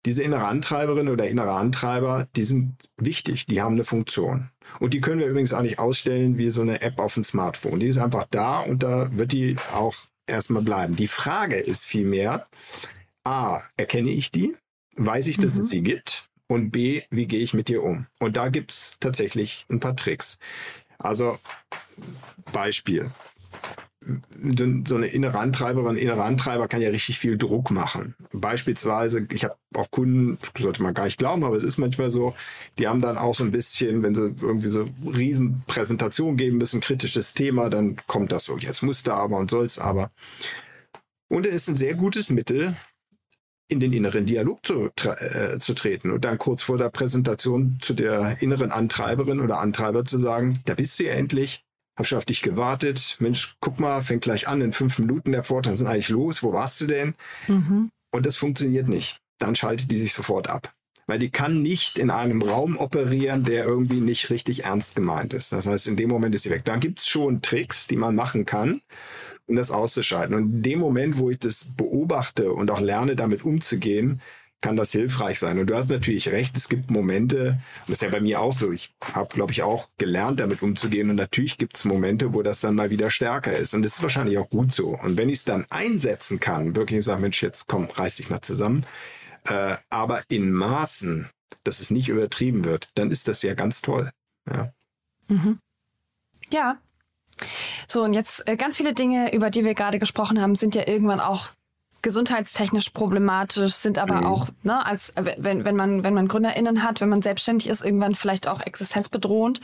diese innere Antreiberin oder innere Antreiber, die sind wichtig, die haben eine Funktion. Und die können wir übrigens auch nicht ausstellen wie so eine App auf dem Smartphone. Die ist einfach da und da wird die auch erstmal bleiben. Die Frage ist vielmehr, a, erkenne ich die? Weiß ich, dass mhm. es sie gibt? Und B, wie gehe ich mit dir um? Und da gibt es tatsächlich ein paar Tricks. Also Beispiel. So eine innere Antreiberin, innere Antreiber kann ja richtig viel Druck machen. Beispielsweise, ich habe auch Kunden, sollte man gar nicht glauben, aber es ist manchmal so, die haben dann auch so ein bisschen, wenn sie irgendwie so Riesenpräsentation geben müssen, kritisches Thema, dann kommt das so, jetzt muss da aber und soll's aber. Und es ist ein sehr gutes Mittel, in den inneren Dialog zu, äh, zu treten und dann kurz vor der Präsentation zu der inneren Antreiberin oder Antreiber zu sagen, da bist du ja endlich, hab schon auf dich gewartet, Mensch, guck mal, fängt gleich an, in fünf Minuten der Vortrag sind eigentlich los, wo warst du denn? Mhm. Und das funktioniert nicht. Dann schaltet die sich sofort ab. Weil die kann nicht in einem Raum operieren, der irgendwie nicht richtig ernst gemeint ist. Das heißt, in dem Moment ist sie weg. Da gibt's schon Tricks, die man machen kann um das auszuschalten. Und in dem Moment, wo ich das beobachte und auch lerne, damit umzugehen, kann das hilfreich sein. Und du hast natürlich recht, es gibt Momente, und das ist ja bei mir auch so, ich habe, glaube ich, auch gelernt, damit umzugehen. Und natürlich gibt es Momente, wo das dann mal wieder stärker ist. Und das ist wahrscheinlich auch gut so. Und wenn ich es dann einsetzen kann, wirklich sagen, Mensch, jetzt komm, reiß dich mal zusammen, äh, aber in Maßen, dass es nicht übertrieben wird, dann ist das ja ganz toll. Ja. Mhm. Ja, so, und jetzt äh, ganz viele Dinge, über die wir gerade gesprochen haben, sind ja irgendwann auch gesundheitstechnisch problematisch, sind aber mhm. auch, ne, als äh, wenn, wenn man, wenn man GründerInnen hat, wenn man selbstständig ist, irgendwann vielleicht auch existenzbedrohend.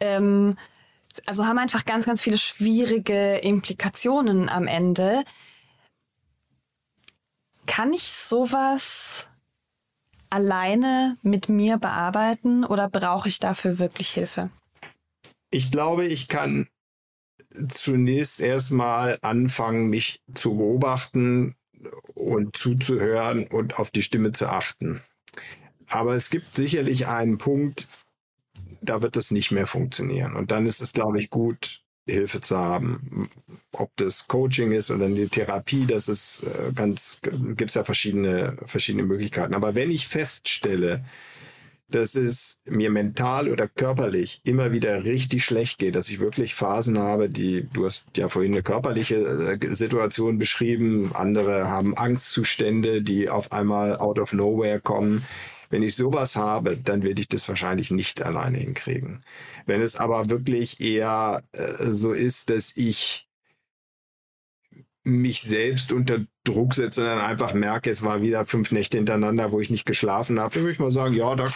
Ähm, also haben einfach ganz, ganz viele schwierige Implikationen am Ende. Kann ich sowas alleine mit mir bearbeiten oder brauche ich dafür wirklich Hilfe? Ich glaube, ich kann zunächst erstmal anfangen, mich zu beobachten und zuzuhören und auf die Stimme zu achten. Aber es gibt sicherlich einen Punkt, da wird das nicht mehr funktionieren. Und dann ist es, glaube ich, gut, Hilfe zu haben. Ob das Coaching ist oder eine Therapie, das ist äh, ganz, gibt es ja verschiedene, verschiedene Möglichkeiten. Aber wenn ich feststelle, dass es mir mental oder körperlich immer wieder richtig schlecht geht, dass ich wirklich Phasen habe, die, du hast ja vorhin eine körperliche äh, Situation beschrieben, andere haben Angstzustände, die auf einmal out of nowhere kommen. Wenn ich sowas habe, dann werde ich das wahrscheinlich nicht alleine hinkriegen. Wenn es aber wirklich eher äh, so ist, dass ich mich selbst unter Druck setze, sondern einfach merke, es war wieder fünf Nächte hintereinander, wo ich nicht geschlafen habe, dann würde ich mal sagen, ja, da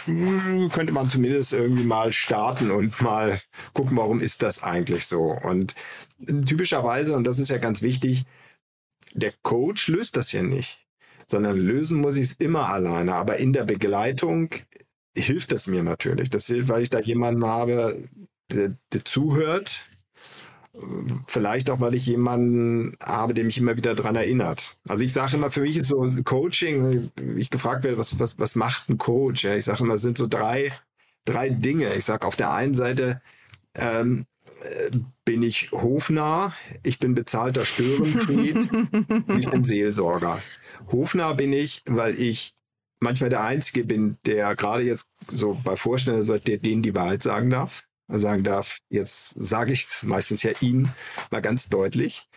könnte man zumindest irgendwie mal starten und mal gucken, warum ist das eigentlich so. Und typischerweise, und das ist ja ganz wichtig, der Coach löst das ja nicht, sondern lösen muss ich es immer alleine. Aber in der Begleitung hilft es mir natürlich. Das hilft, weil ich da jemanden habe, der, der zuhört, Vielleicht auch, weil ich jemanden habe, der mich immer wieder daran erinnert. Also ich sage immer, für mich ist so Coaching, ich gefragt werde, was, was, was macht ein Coach? Ja, ich sage immer, es sind so drei, drei Dinge. Ich sage auf der einen Seite, ähm, bin ich hofnah, ich bin bezahlter Störenfried, ich bin Seelsorger. Hofnah bin ich, weil ich manchmal der Einzige bin, der gerade jetzt so bei Vorstellungen, so, der denen die Wahrheit sagen darf sagen darf, jetzt sage ich es meistens ja Ihnen mal ganz deutlich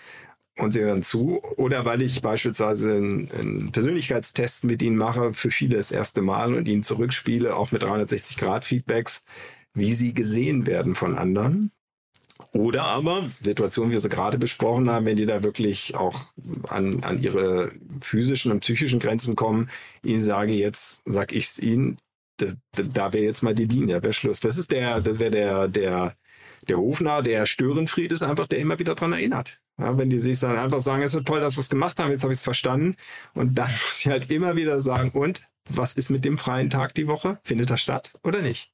und Sie hören zu. Oder weil ich beispielsweise einen, Persönlichkeitstest mit Ihnen mache, für viele das erste Mal und Ihnen zurückspiele, auch mit 360-Grad-Feedbacks, wie Sie gesehen werden von anderen. Oder aber Situationen, wie wir sie gerade besprochen haben, wenn die da wirklich auch an, an ihre physischen und psychischen Grenzen kommen, ihnen sage jetzt, sag ich es ihnen, da, da wäre jetzt mal die Linie, wäre Schluss. Das ist der, das wäre der, der, der Hofner, der Störenfried ist einfach, der immer wieder dran erinnert. Ja, wenn die sich dann einfach sagen, es ist so toll, dass wir es gemacht haben, jetzt habe ich es verstanden. Und dann muss ich halt immer wieder sagen, und was ist mit dem freien Tag die Woche? Findet das statt oder nicht?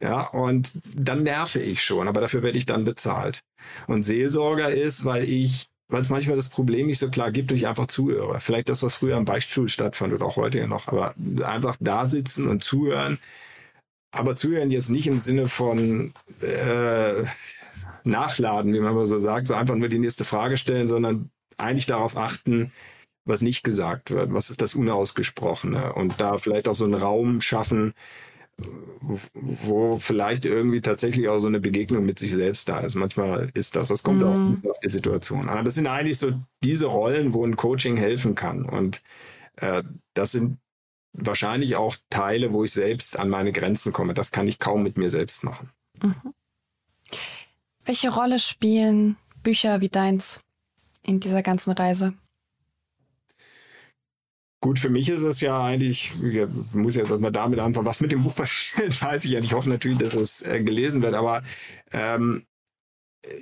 Ja, und dann nerve ich schon, aber dafür werde ich dann bezahlt. Und Seelsorger ist, weil ich weil es manchmal das Problem nicht so klar gibt, durch einfach zuhöre. Vielleicht das, was früher am Beichtstuhl stattfand oder auch heute ja noch, aber einfach da sitzen und zuhören. Aber zuhören jetzt nicht im Sinne von äh, Nachladen, wie man mal so sagt, so einfach nur die nächste Frage stellen, sondern eigentlich darauf achten, was nicht gesagt wird, was ist das Unausgesprochene und da vielleicht auch so einen Raum schaffen, wo vielleicht irgendwie tatsächlich auch so eine Begegnung mit sich selbst da ist. Manchmal ist das, das kommt mhm. auch auf die Situation. Aber das sind eigentlich so diese Rollen, wo ein Coaching helfen kann. Und äh, das sind wahrscheinlich auch Teile, wo ich selbst an meine Grenzen komme. Das kann ich kaum mit mir selbst machen. Mhm. Welche Rolle spielen Bücher wie deins in dieser ganzen Reise? Gut, für mich ist es ja eigentlich, ich muss jetzt erstmal damit anfangen, was mit dem Buch passiert, weiß ich ja. Ich hoffe natürlich, dass es äh, gelesen wird, aber ähm,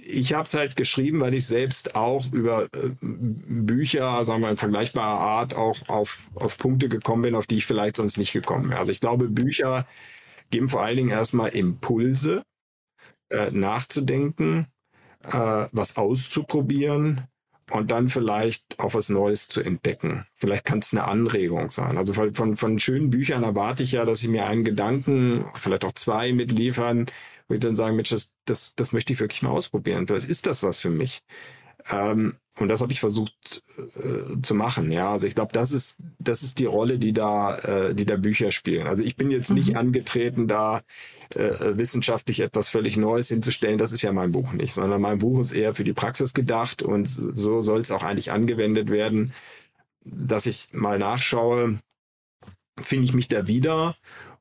ich habe es halt geschrieben, weil ich selbst auch über äh, Bücher, sagen wir in vergleichbarer Art, auch auf, auf Punkte gekommen bin, auf die ich vielleicht sonst nicht gekommen wäre. Also ich glaube, Bücher geben vor allen Dingen erstmal Impulse, äh, nachzudenken, äh, was auszuprobieren, und dann vielleicht auch was Neues zu entdecken. Vielleicht kann es eine Anregung sein. Also von, von, schönen Büchern erwarte ich ja, dass sie mir einen Gedanken, vielleicht auch zwei mitliefern, wo ich dann sagen, Mensch, das, das, das möchte ich wirklich mal ausprobieren. Vielleicht ist das was für mich. Ähm, und das habe ich versucht äh, zu machen. Ja, also ich glaube, das ist das ist die Rolle, die da äh, die da Bücher spielen. Also ich bin jetzt mhm. nicht angetreten, da äh, wissenschaftlich etwas völlig Neues hinzustellen. Das ist ja mein Buch nicht, sondern mein Buch ist eher für die Praxis gedacht und so soll es auch eigentlich angewendet werden, dass ich mal nachschaue, finde ich mich da wieder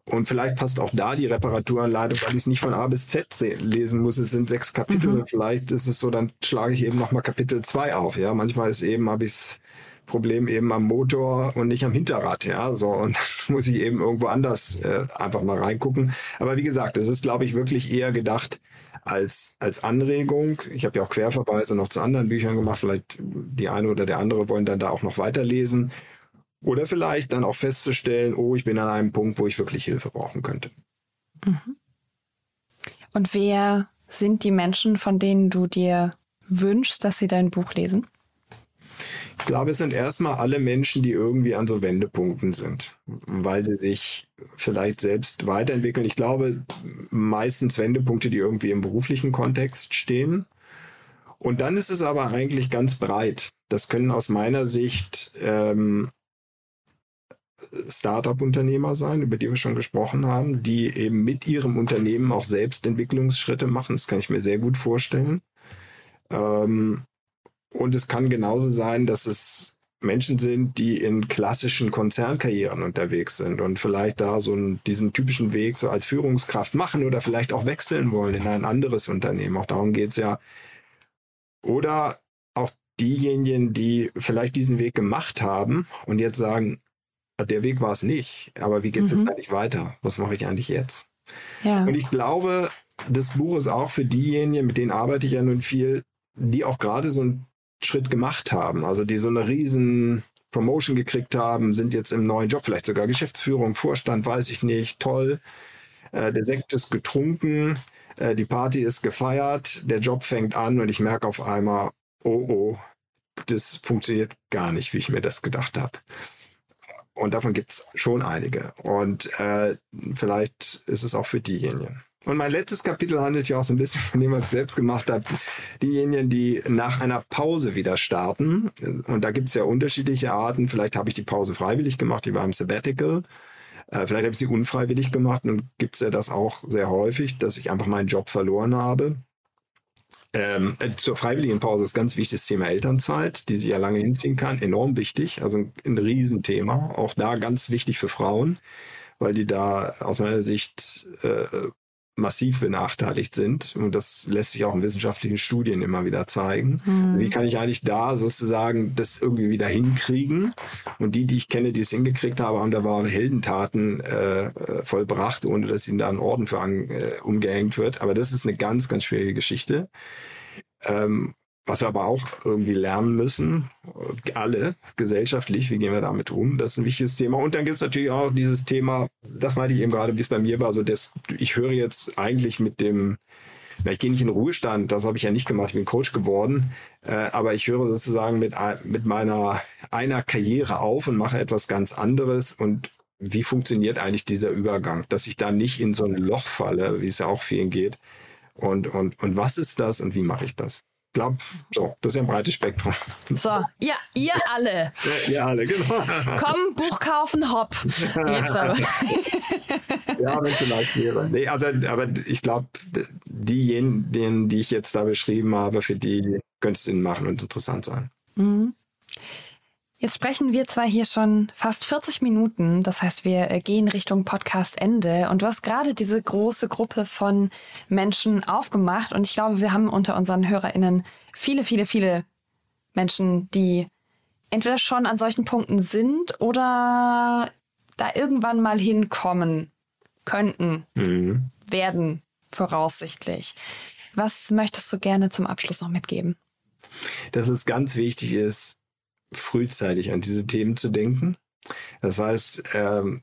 und vielleicht passt auch da die Reparaturanleitung, weil ich es nicht von A bis Z lesen muss. Es sind sechs Kapitel. Mhm. Vielleicht ist es so, dann schlage ich eben nochmal Kapitel zwei auf. Ja, manchmal ist eben, habe ich das Problem eben am Motor und nicht am Hinterrad. Ja, so. Und dann muss ich eben irgendwo anders äh, einfach mal reingucken. Aber wie gesagt, es ist, glaube ich, wirklich eher gedacht als, als Anregung. Ich habe ja auch Querverweise noch zu anderen Büchern gemacht. Vielleicht die eine oder der andere wollen dann da auch noch weiterlesen. Oder vielleicht dann auch festzustellen, oh, ich bin an einem Punkt, wo ich wirklich Hilfe brauchen könnte. Mhm. Und wer sind die Menschen, von denen du dir wünschst, dass sie dein Buch lesen? Ich glaube, es sind erstmal alle Menschen, die irgendwie an so Wendepunkten sind, weil sie sich vielleicht selbst weiterentwickeln. Ich glaube, meistens Wendepunkte, die irgendwie im beruflichen Kontext stehen. Und dann ist es aber eigentlich ganz breit. Das können aus meiner Sicht ähm, Startup-Unternehmer sein, über die wir schon gesprochen haben, die eben mit ihrem Unternehmen auch selbst Entwicklungsschritte machen. Das kann ich mir sehr gut vorstellen. Ähm, und es kann genauso sein, dass es Menschen sind, die in klassischen Konzernkarrieren unterwegs sind und vielleicht da so einen, diesen typischen Weg so als Führungskraft machen oder vielleicht auch wechseln wollen in ein anderes Unternehmen. Auch darum geht es ja. Oder auch diejenigen, die vielleicht diesen Weg gemacht haben und jetzt sagen, der Weg war es nicht, aber wie geht es mhm. jetzt eigentlich weiter? Was mache ich eigentlich jetzt? Ja. Und ich glaube, das Buch ist auch für diejenigen, mit denen arbeite ich ja nun viel, die auch gerade so einen Schritt gemacht haben, also die so eine riesen Promotion gekriegt haben, sind jetzt im neuen Job, vielleicht sogar Geschäftsführung, Vorstand, weiß ich nicht, toll. Äh, der Sekt ist getrunken, äh, die Party ist gefeiert, der Job fängt an und ich merke auf einmal, oh oh, das funktioniert gar nicht, wie ich mir das gedacht habe. Und davon gibt es schon einige. Und äh, vielleicht ist es auch für diejenigen. Und mein letztes Kapitel handelt ja auch so ein bisschen von dem, was ich selbst gemacht habe. Diejenigen, die nach einer Pause wieder starten. Und da gibt es ja unterschiedliche Arten. Vielleicht habe ich die Pause freiwillig gemacht, die war im Sabbatical. Äh, vielleicht habe ich sie unfreiwillig gemacht und gibt es ja das auch sehr häufig, dass ich einfach meinen Job verloren habe. Ähm, äh, zur freiwilligen Pause ist ganz wichtig das Thema Elternzeit, die sich ja lange hinziehen kann. Enorm wichtig, also ein, ein Riesenthema. Auch da ganz wichtig für Frauen, weil die da aus meiner Sicht äh, massiv benachteiligt sind. Und das lässt sich auch in wissenschaftlichen Studien immer wieder zeigen. Mhm. Wie kann ich eigentlich da sozusagen das irgendwie wieder hinkriegen? Und die, die ich kenne, die es hingekriegt haben, haben da wahre Heldentaten äh, äh, vollbracht, ohne dass ihnen da ein Orden für an, äh, umgehängt wird. Aber das ist eine ganz, ganz schwierige Geschichte. Ähm, was wir aber auch irgendwie lernen müssen, alle gesellschaftlich, wie gehen wir damit um, das ist ein wichtiges Thema. Und dann gibt es natürlich auch dieses Thema, das meinte ich eben gerade, wie es bei mir war, so das, ich höre jetzt eigentlich mit dem, na, ich gehe nicht in den Ruhestand, das habe ich ja nicht gemacht, ich bin Coach geworden, äh, aber ich höre sozusagen mit, mit meiner einer Karriere auf und mache etwas ganz anderes und wie funktioniert eigentlich dieser Übergang, dass ich da nicht in so ein Loch falle, wie es ja auch vielen geht. Und, und, und was ist das und wie mache ich das? Glaube, so, das ist ja ein breites Spektrum. So, ja, ihr alle. Ja, ihr alle, genau. Komm, Buch kaufen, hopp. Jetzt aber. ja, wenn vielleicht wäre. Nee, also, aber ich glaube, diejenigen, die ich jetzt da beschrieben habe, für die könnte es Sinn machen und interessant sein. Mhm. Jetzt sprechen wir zwar hier schon fast 40 Minuten, das heißt, wir äh, gehen Richtung Podcast-Ende und du hast gerade diese große Gruppe von Menschen aufgemacht und ich glaube, wir haben unter unseren HörerInnen viele, viele, viele Menschen, die entweder schon an solchen Punkten sind oder da irgendwann mal hinkommen könnten, mhm. werden, voraussichtlich. Was möchtest du gerne zum Abschluss noch mitgeben? Dass es ganz wichtig ist, frühzeitig an diese Themen zu denken. Das heißt, ähm,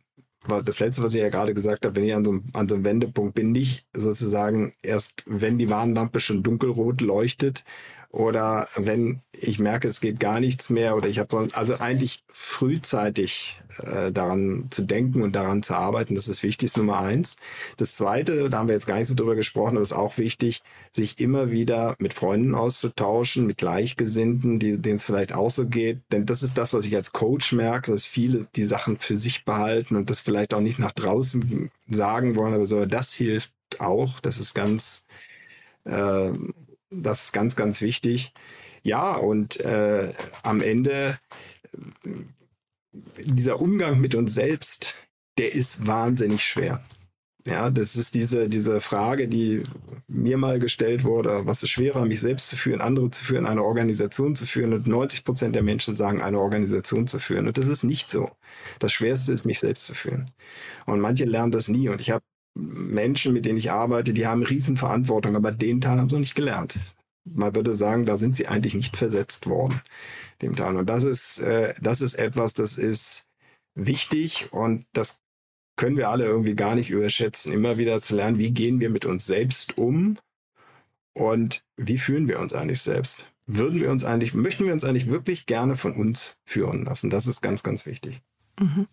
das letzte, was ich ja gerade gesagt habe, wenn ich an so, einem, an so einem Wendepunkt bin, nicht sozusagen erst, wenn die Warnlampe schon dunkelrot leuchtet oder wenn ich merke, es geht gar nichts mehr oder ich habe so, also eigentlich frühzeitig äh, daran zu denken und daran zu arbeiten, das ist wichtig, ist Nummer eins. Das zweite, da haben wir jetzt gar nicht so drüber gesprochen, aber ist auch wichtig, sich immer wieder mit Freunden auszutauschen, mit Gleichgesinnten, denen es vielleicht auch so geht. Denn das ist das, was ich als Coach merke, dass viele die Sachen für sich behalten und das vielleicht auch nicht nach draußen sagen wollen, aber so, das hilft auch. Das ist ganz, äh, das ist ganz, ganz wichtig. Ja, und äh, am Ende dieser Umgang mit uns selbst, der ist wahnsinnig schwer. Ja, das ist diese, diese Frage, die mir mal gestellt wurde, was ist schwerer, mich selbst zu führen, andere zu führen, eine Organisation zu führen? Und 90 Prozent der Menschen sagen, eine Organisation zu führen. Und das ist nicht so. Das Schwerste ist, mich selbst zu führen. Und manche lernen das nie. Und ich habe Menschen, mit denen ich arbeite, die haben Riesenverantwortung, aber den Teil haben sie noch nicht gelernt. Man würde sagen, da sind sie eigentlich nicht versetzt worden dem Teil. Und das ist, äh, das ist etwas, das ist wichtig und das können wir alle irgendwie gar nicht überschätzen, immer wieder zu lernen, wie gehen wir mit uns selbst um und wie fühlen wir uns eigentlich selbst. Würden wir uns eigentlich, möchten wir uns eigentlich wirklich gerne von uns führen lassen? Das ist ganz, ganz wichtig. Mhm.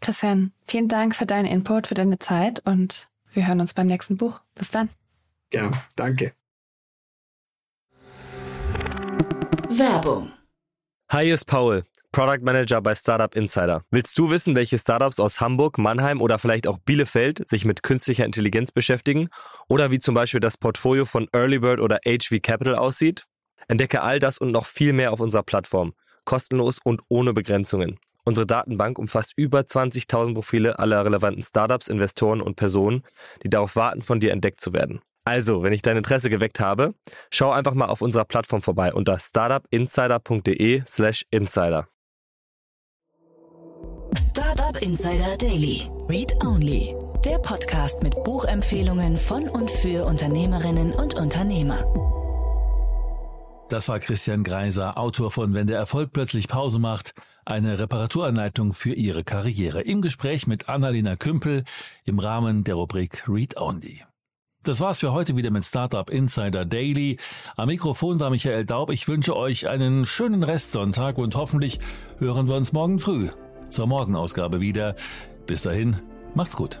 Christian, vielen Dank für deinen Input, für deine Zeit und wir hören uns beim nächsten Buch. Bis dann. Ja, danke. Werbung. Hi, hier ist Paul, Product Manager bei Startup Insider. Willst du wissen, welche Startups aus Hamburg, Mannheim oder vielleicht auch Bielefeld sich mit künstlicher Intelligenz beschäftigen? Oder wie zum Beispiel das Portfolio von Earlybird oder HV Capital aussieht? Entdecke all das und noch viel mehr auf unserer Plattform. Kostenlos und ohne Begrenzungen. Unsere Datenbank umfasst über 20.000 Profile aller relevanten Startups, Investoren und Personen, die darauf warten, von dir entdeckt zu werden. Also, wenn ich dein Interesse geweckt habe, schau einfach mal auf unserer Plattform vorbei unter startupinsider.de/slash insider. Startup Insider Daily. Read Only. Der Podcast mit Buchempfehlungen von und für Unternehmerinnen und Unternehmer. Das war Christian Greiser, Autor von Wenn der Erfolg plötzlich Pause macht, eine Reparaturanleitung für Ihre Karriere. Im Gespräch mit Annalena Kümpel im Rahmen der Rubrik Read Only. Das war's für heute wieder mit Startup Insider Daily. Am Mikrofon war Michael Daub. Ich wünsche euch einen schönen Restsonntag und hoffentlich hören wir uns morgen früh zur Morgenausgabe wieder. Bis dahin, macht's gut.